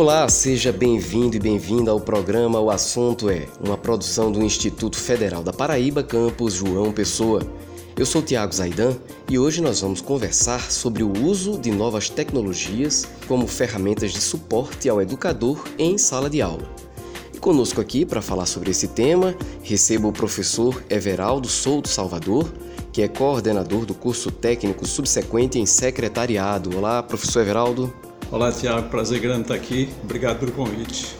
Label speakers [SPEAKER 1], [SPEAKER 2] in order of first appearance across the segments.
[SPEAKER 1] Olá, seja bem-vindo e bem-vinda ao programa O Assunto é, uma produção do Instituto Federal da Paraíba, campus João Pessoa. Eu sou Tiago Zaidan e hoje nós vamos conversar sobre o uso de novas tecnologias como ferramentas de suporte ao educador em sala de aula. E conosco aqui para falar sobre esse tema, recebo o professor Everaldo Souto Salvador, que é coordenador do curso técnico subsequente em secretariado. Olá, professor Everaldo.
[SPEAKER 2] Olá, Tiago. Prazer grande estar aqui. Obrigado pelo convite.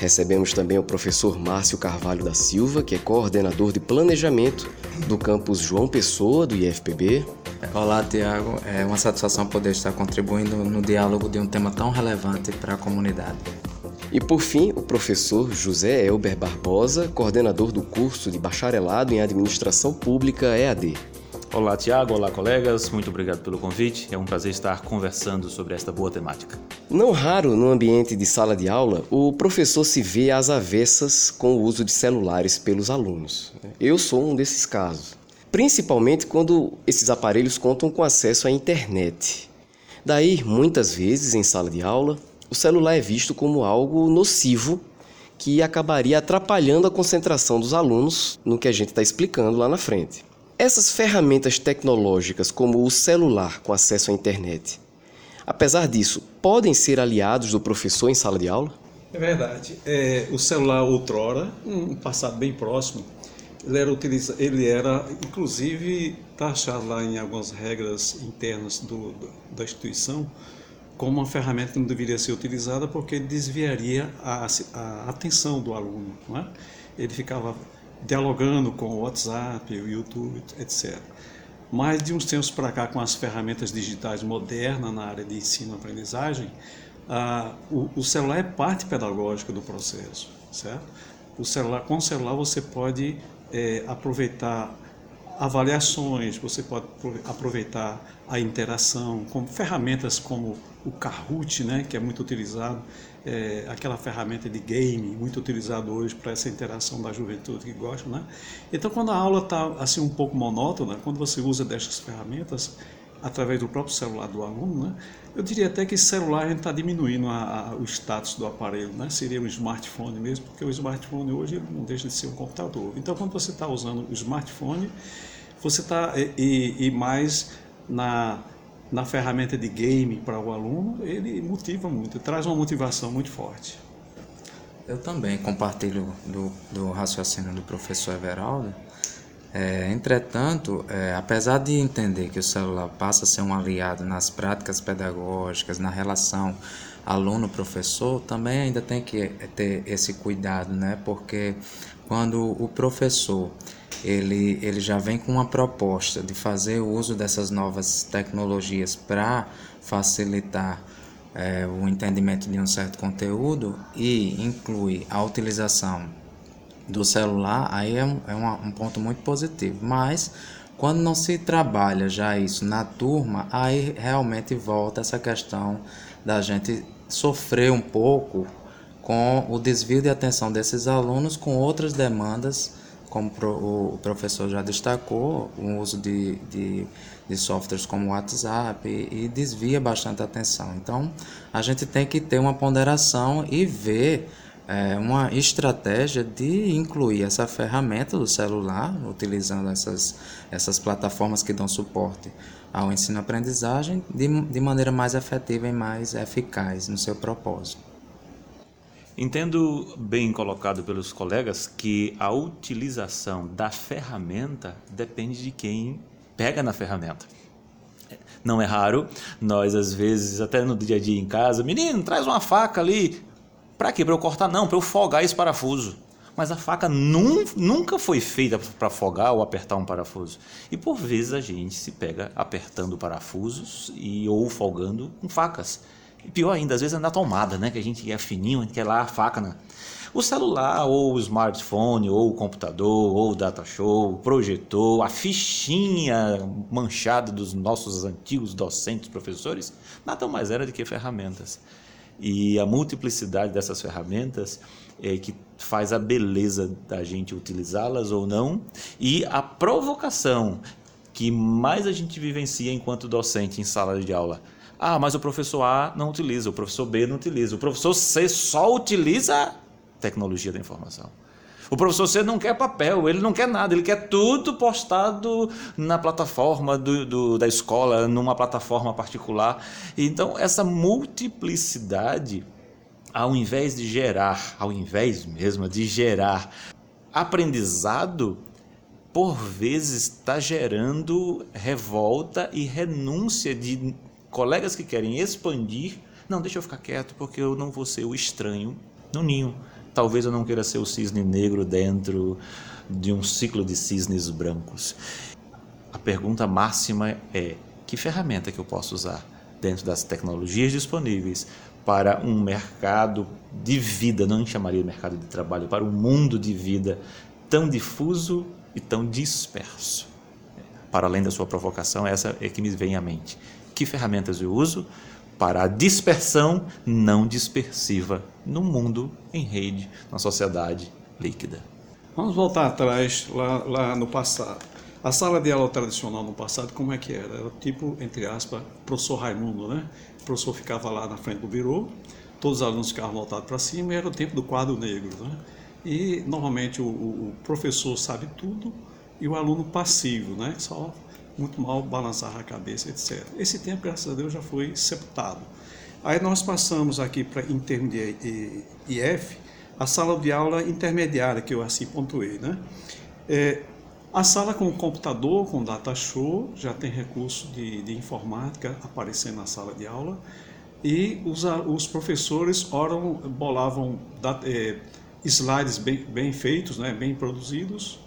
[SPEAKER 1] Recebemos também o professor Márcio Carvalho da Silva, que é coordenador de planejamento do campus João Pessoa, do IFPB.
[SPEAKER 3] Olá, Tiago. É uma satisfação poder estar contribuindo no diálogo de um tema tão relevante para a comunidade.
[SPEAKER 1] E por fim, o professor José Elber Barbosa, coordenador do curso de bacharelado em Administração Pública EAD.
[SPEAKER 4] Olá, Tiago. Olá, colegas. Muito obrigado pelo convite. É um prazer estar conversando sobre esta boa temática.
[SPEAKER 1] Não raro no ambiente de sala de aula, o professor se vê às avessas com o uso de celulares pelos alunos. Eu sou um desses casos. Principalmente quando esses aparelhos contam com acesso à internet. Daí, muitas vezes, em sala de aula, o celular é visto como algo nocivo que acabaria atrapalhando a concentração dos alunos no que a gente está explicando lá na frente. Essas ferramentas tecnológicas, como o celular com acesso à internet, apesar disso, podem ser aliados do professor em sala de aula?
[SPEAKER 2] É verdade. É, o celular outrora, um passado bem próximo, ele era, ele era inclusive taxado lá em algumas regras internas do, do, da instituição como uma ferramenta que não deveria ser utilizada porque desviaria a, a atenção do aluno. Não é? Ele ficava dialogando com o WhatsApp, o YouTube, etc. Mas de uns tempos para cá, com as ferramentas digitais modernas na área de ensino-aprendizagem, ah, o, o, celular é parte pedagógica do processo, certo? O celular, com o celular você pode é, aproveitar avaliações, você pode aproveitar a interação com ferramentas como o Kahoot, né, que é muito utilizado, é, aquela ferramenta de game muito utilizado hoje para essa interação da juventude que gosta, né? Então, quando a aula está assim um pouco monótona, quando você usa destas ferramentas através do próprio celular do aluno, né? Eu diria até que celular a gente está diminuindo a, a, o status do aparelho, né? Seria um smartphone mesmo, porque o smartphone hoje não deixa de ser um computador. Então, quando você está usando o smartphone, você está e, e mais na na ferramenta de game para o aluno, ele motiva muito, traz uma motivação muito forte.
[SPEAKER 3] Eu também compartilho do, do raciocínio do professor Everaldo. É, entretanto, é, apesar de entender que o celular passa a ser um aliado nas práticas pedagógicas, na relação aluno-professor, também ainda tem que ter esse cuidado, né? Porque quando o professor ele, ele já vem com uma proposta de fazer uso dessas novas tecnologias para facilitar é, o entendimento de um certo conteúdo e inclui a utilização do celular, aí é, um, é um ponto muito positivo. Mas quando não se trabalha já isso na turma, aí realmente volta essa questão da gente sofrer um pouco com o desvio de atenção desses alunos com outras demandas como o professor já destacou, o uso de, de, de softwares como o WhatsApp e, e, desvia bastante a atenção. Então, a gente tem que ter uma ponderação e ver é, uma estratégia de incluir essa ferramenta do celular, utilizando essas, essas plataformas que dão suporte ao ensino-aprendizagem de, de maneira mais efetiva e mais eficaz no seu propósito.
[SPEAKER 4] Entendo bem colocado pelos colegas que a utilização da ferramenta depende de quem pega na ferramenta. Não é raro, nós às vezes, até no dia a dia em casa, menino, traz uma faca ali. Para quê? Para eu cortar? Não, para eu folgar esse parafuso. Mas a faca num, nunca foi feita para folgar ou apertar um parafuso. E por vezes a gente se pega apertando parafusos e ou folgando com facas. E pior ainda, às vezes é na tomada, né? Que a gente é fininho, a gente quer lá a faca, né? O celular, ou o smartphone, ou o computador, ou o data show, o projetor, a fichinha manchada dos nossos antigos docentes, professores, nada mais era do que ferramentas. E a multiplicidade dessas ferramentas é que faz a beleza da gente utilizá-las ou não, e a provocação que mais a gente vivencia enquanto docente em sala de aula Ah, mas o professor A não utiliza, o professor B não utiliza, o professor C só utiliza tecnologia da informação. O professor C não quer papel, ele não quer nada, ele quer tudo postado na plataforma do, do, da escola, numa plataforma particular. Então, essa multiplicidade, ao invés de gerar, ao invés mesmo de gerar aprendizado, por vezes está gerando revolta e renúncia de colegas que querem expandir. Não, deixa eu ficar quieto porque eu não vou ser o estranho no ninho. Talvez eu não queira ser o cisne negro dentro de um ciclo de cisnes brancos. A pergunta máxima é: que ferramenta que eu posso usar dentro das tecnologias disponíveis para um mercado de vida, não chamaria de mercado de trabalho, para um mundo de vida tão difuso e tão disperso? Para além da sua provocação, essa é que me vem à mente. Que ferramentas eu uso para a dispersão não dispersiva no mundo em rede, na sociedade líquida.
[SPEAKER 2] Vamos voltar atrás, lá, lá no passado. A sala de aula tradicional no passado, como é que era? Era tipo, entre aspas, professor Raimundo, né? O professor ficava lá na frente do birô, todos os alunos ficavam voltados para cima e era o tempo do quadro negro, né? E, normalmente, o, o professor sabe tudo e o aluno passivo, né? Só muito mal balançar a cabeça, etc. Esse tempo, graças a Deus, já foi sepultado. Aí nós passamos aqui para, em termos de IF, a sala de aula intermediária, que eu assim pontuei. Né? É, a sala com computador, com data show, já tem recurso de, de informática aparecendo na sala de aula. E os, os professores, oram, bolavam é, slides bem, bem feitos, né, bem produzidos,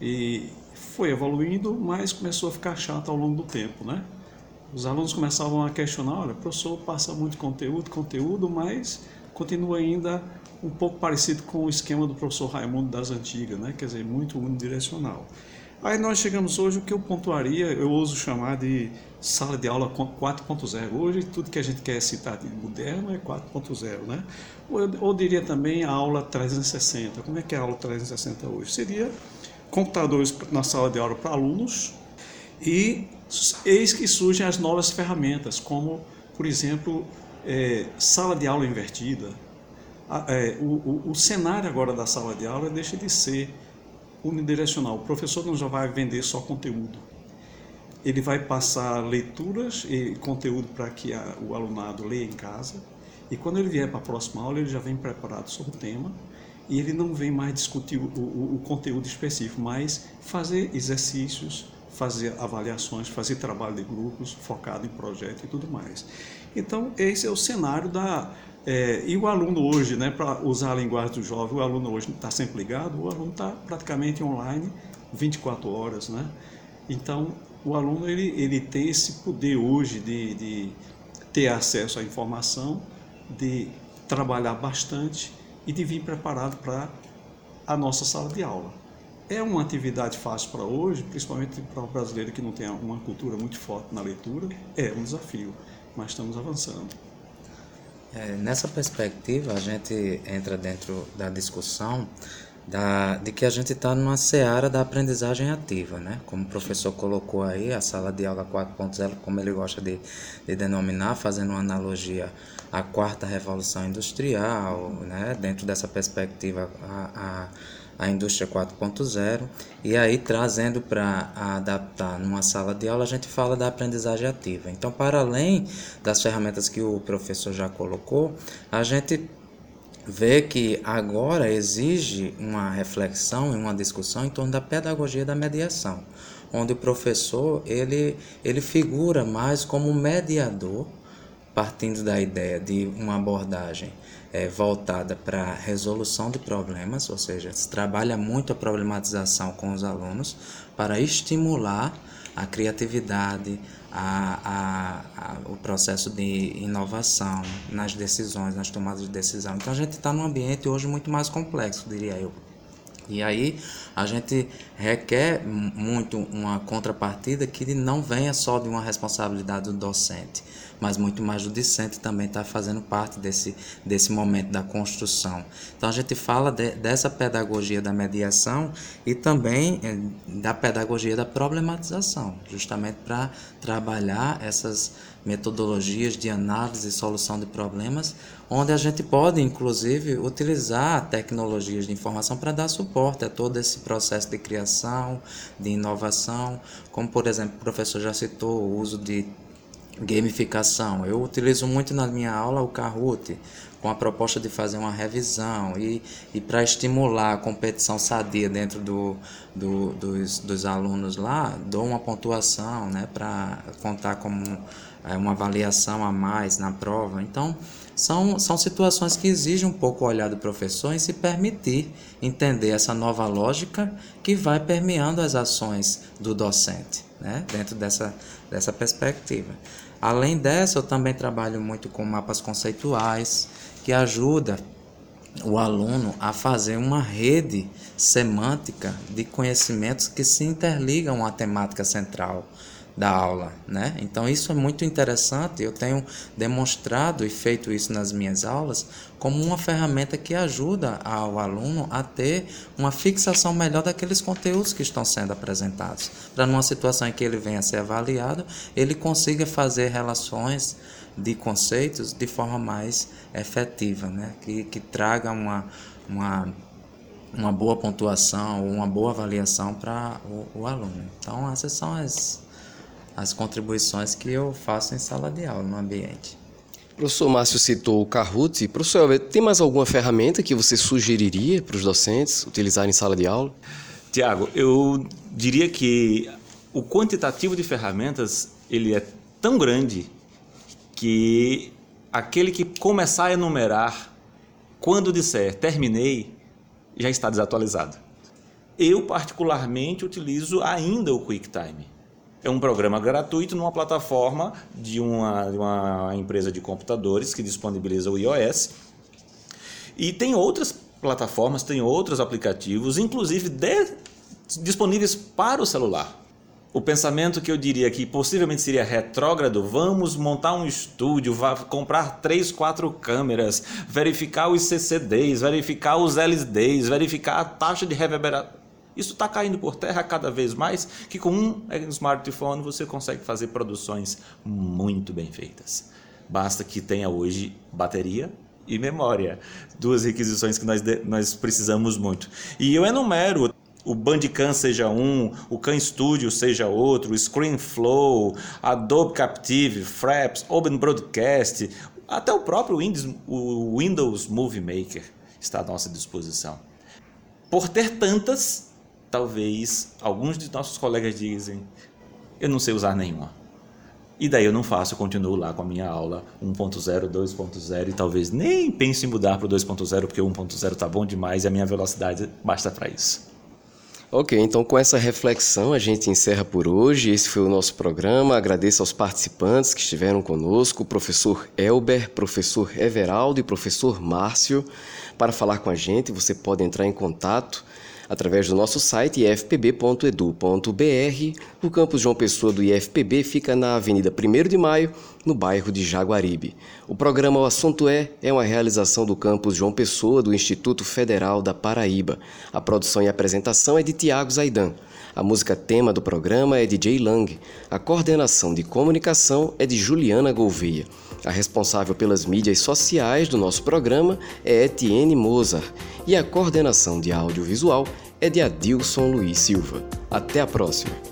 [SPEAKER 2] e foi evoluindo, mas começou a ficar chato ao longo do tempo, né? Os alunos começavam a questionar, olha, professor passa muito conteúdo, conteúdo, mas continua ainda um pouco parecido com o esquema do professor Raimundo das antigas, né? Quer dizer, muito unidirecional. Aí nós chegamos hoje, o que eu pontuaria, eu ouso chamar de sala de aula 4.0. Hoje, tudo que a gente quer citar de moderno é 4.0, né? Ou eu, ou diria também a aula 360. Como é que é a aula 360 hoje? Seria computadores na sala de aula para alunos e eis que surgem as novas ferramentas, como, por exemplo, é, sala de aula invertida. É, o, o, o, cenário agora da sala de aula deixa de ser unidirecional. O professor não já vai vender só conteúdo. Ele vai passar leituras e conteúdo para que a, o alunado leia em casa. E quando ele vier para a próxima aula, ele já vem preparado sobre o tema e ele não vem mais discutir o, o, o, conteúdo específico, mas fazer exercícios, fazer avaliações, fazer trabalho de grupos focado em projeto e tudo mais. Então, esse é o cenário da. É, e o aluno hoje, né, para usar a linguagem do jovem, o aluno hoje está sempre ligado, o aluno está praticamente online 24 horas. Né? Então, o aluno ele, ele tem esse poder hoje de, de ter acesso à informação, de trabalhar bastante e de vir preparado para a nossa sala de aula. É uma atividade fácil para hoje, principalmente para o brasileiro que não tem uma cultura muito forte na leitura, é um desafio, mas estamos avançando.
[SPEAKER 3] É, nessa perspectiva, a gente entra dentro da discussão da, de que a gente está numa seara da aprendizagem ativa, né? Como o professor colocou aí, a sala de aula 4.0, como ele gosta de, de denominar, fazendo uma analogia a quarta revolução industrial, né, dentro dessa perspectiva a, a, a indústria 4.0, e aí trazendo para adaptar numa sala de aula, a gente fala da aprendizagem ativa. Então, para além das ferramentas que o professor já colocou, a gente vê que agora exige uma reflexão e uma discussão em torno da pedagogia da mediação, onde o professor ele, ele figura mais como mediador partindo da ideia de uma abordagem é, voltada para a resolução de problemas, ou seja, se trabalha muito a problematização com os alunos para estimular a criatividade, a, a, a, o processo de inovação nas decisões, nas tomadas de decisão. Então a gente está num ambiente hoje muito mais complexo, diria eu. E aí a gente requer muito uma contrapartida que não venha só de uma responsabilidade do docente, mas muito mais o discente também está fazendo parte desse, desse momento da construção. Então a gente fala de, dessa pedagogia da mediação e também eh, da pedagogia da problematização, justamente para trabalhar essas metodologias de análise e solução de problemas, onde a gente pode, inclusive, utilizar tecnologias de informação para dar suporte a todo esse processo de criação, de inovação, como, por exemplo, o professor já citou o uso de gamificação. Eu utilizo muito na minha aula o Kahoot, com a proposta de fazer uma revisão e, e para estimular a competição sadia dentro do, do, dos, dos alunos lá, dou uma pontuação né, para contar como é, uma avaliação a mais na prova. Então, são, são situações que exigem um pouco o olhar do professor em se permitir entender essa nova lógica que vai permeando as ações do docente, né, dentro dessa, dessa perspectiva. Além dessa, eu também trabalho muito com mapas conceituais, que ajuda o aluno a fazer uma rede semântica de conhecimentos que se interligam à temática central da aula, né? Então isso é muito interessante. Eu tenho demonstrado e feito isso nas minhas aulas como uma ferramenta que ajuda ao aluno a ter uma fixação melhor daqueles conteúdos que estão sendo apresentados, para numa situação em que ele venha a ser avaliado, ele consiga fazer relações de conceitos de forma mais efetiva, né? Que que traga uma uma uma boa pontuação, uma boa avaliação para o, o aluno. Então, essas são as as contribuições que eu faço em sala de aula no ambiente.
[SPEAKER 1] O professor Márcio citou o Kahoot. Professor, tem mais alguma ferramenta que você sugeriria para os docentes utilizarem em sala de aula?
[SPEAKER 4] Tiago, eu diria que o quantitativo de ferramentas ele é tão grande que aquele que começar a enumerar quando disser terminei já está desatualizado. Eu particularmente utilizo ainda o QuickTime é um programa gratuito numa plataforma de uma, de uma empresa de computadores que disponibiliza o iOS. E tem outras plataformas, tem outros aplicativos, inclusive de, disponíveis para o celular. O pensamento que eu diria que possivelmente seria retrógrado, vamos montar um estúdio, comprar três, quatro câmeras, verificar os CCDs, verificar os LEDs, verificar a taxa de reverberação isso está caindo por terra cada vez mais, que com um smartphone você consegue fazer produções muito bem feitas. Basta que tenha hoje bateria e memória, duas requisições que nós, nós precisamos muito. E eu enumero o Bandicam seja um, o Khan Studio seja outro, o ScreenFlow, Adobe Captive, Fraps, Open Broadcast, até o próprio Windows, o Windows Movie Maker está à nossa disposição. Por ter tantas, talvez alguns de nossos colegas dizem: eu não sei usar nenhuma. E daí eu não faço, eu continuo lá com a minha aula 1.0, 2.0 e talvez nem pense em mudar para o 2.0 porque o 1.0 está bom demais e a minha velocidade basta para isso.
[SPEAKER 1] Ok, então com essa reflexão a gente encerra por hoje. Esse foi o nosso programa. Agradeço aos participantes que estiveram conosco, professor Elber, professor Everaldo e professor Márcio. Para falar com a gente, você pode entrar em contato através do nosso site ifpb.edu.br. O campus João Pessoa do IFPB fica na Avenida 1 de Maio, no bairro de Jaguaribe. O programa O Assunto É é uma realização do campus João Pessoa do Instituto Federal da Paraíba. A produção e apresentação é de Tiago Zaidan. A música tema do programa é de Jay Lang. A coordenação de comunicação é de Juliana Gouveia. A responsável pelas mídias sociais do nosso programa é Etienne Mozart e a coordenação de audiovisual é de Adilson Luiz Silva. Até a próxima!